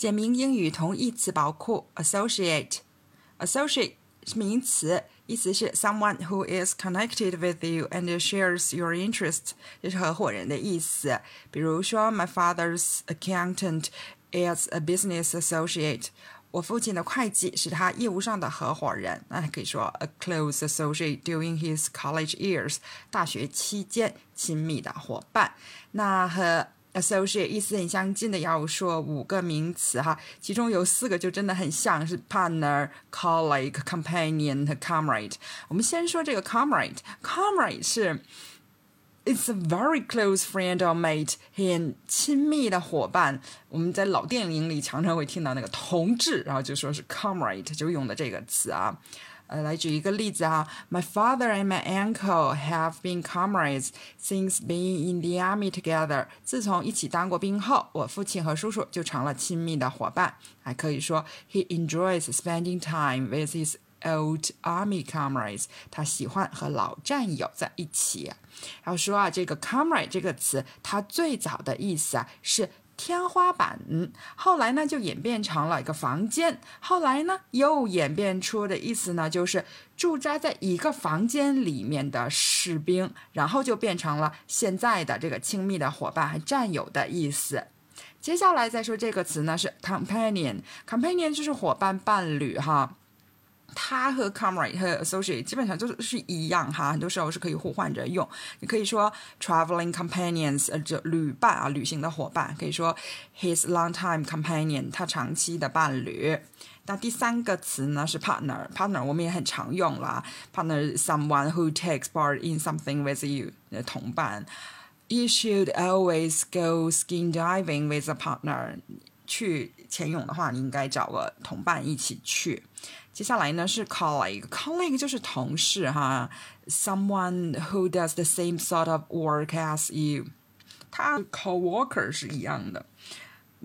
简明英语同义词宝库 associate，associate 是名词，意思是 someone who is connected with you and shares your interest，这是合伙人的意思。比如说，My father's accountant is a business associate。我父亲的会计是他业务上的合伙人，那可以说 a close associate during his college years，大学期间亲密的伙伴。那和 associate 意思很相近的，要说五个名词哈，其中有四个就真的很像是 partner、colleague、companion 和 comrade。我们先说这个 comrade，comrade 是。It's a very close friend or mate，很亲密的伙伴。我们在老电影里常常会听到那个同志，然后就说是 comrade，就用的这个词啊。呃，来举一个例子啊，My father and my uncle have been comrades since being in the army together。自从一起当过兵后，我父亲和叔叔就成了亲密的伙伴。还可以说，He enjoys spending time with his old army comrades，他喜欢和老战友在一起。然后说啊，这个 comrade 这个词，它最早的意思啊是天花板，后来呢就演变成了一个房间，后来呢又演变出的意思呢就是驻扎在一个房间里面的士兵，然后就变成了现在的这个亲密的伙伴和战友的意思。接下来再说这个词呢是 companion，companion 就是伙伴、伴侣哈。它和 comrade 和 associate 基本上就是是一样哈，很多时候是可以互换着用。你可以说 traveling companions，呃，这旅伴啊，旅行的伙伴。可以说 his long-time companion，他长期的伴侣。那第三个词呢是 partner，partner 我们也很常用啦。partner someone who takes part in something with you，的同伴。You should always go skin diving with a partner。去潜泳的话，你应该找个同伴一起去。接下来呢是 colleague，colleague 就是同事哈，someone who does the same sort of work as you，他 co-worker 是一样的。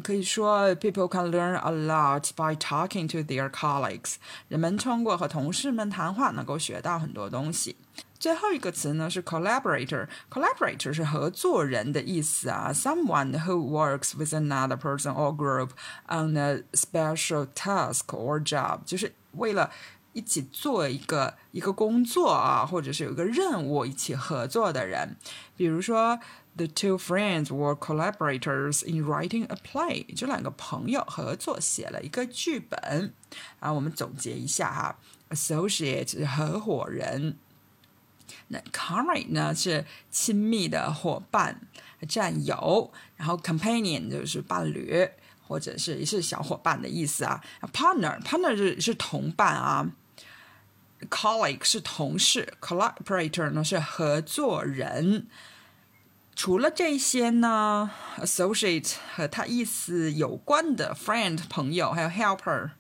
可以说，people can learn a lot by talking to their colleagues。人们通过和同事们谈话，能够学到很多东西。最后一个词呢是 collaborator，collaborator 是合作人的意思啊，someone who works with another person or group on a special task or job，就是为了 一起做一个一个工作啊，或者是有一个任务一起合作的人。比如说，the two friends were collaborators in writing a play，这两个朋友合作写了一个剧本。啊，我们总结一下哈，associate 合伙人。那 comrade 呢是亲密的伙伴、战友，然后 companion 就是伴侣或者是也是小伙伴的意思啊。partner partner 是是同伴啊。Colleague 是同事，collaborator 呢是合作人。除了这些呢，associate 和他意思有关的 friend 朋友，还有 helper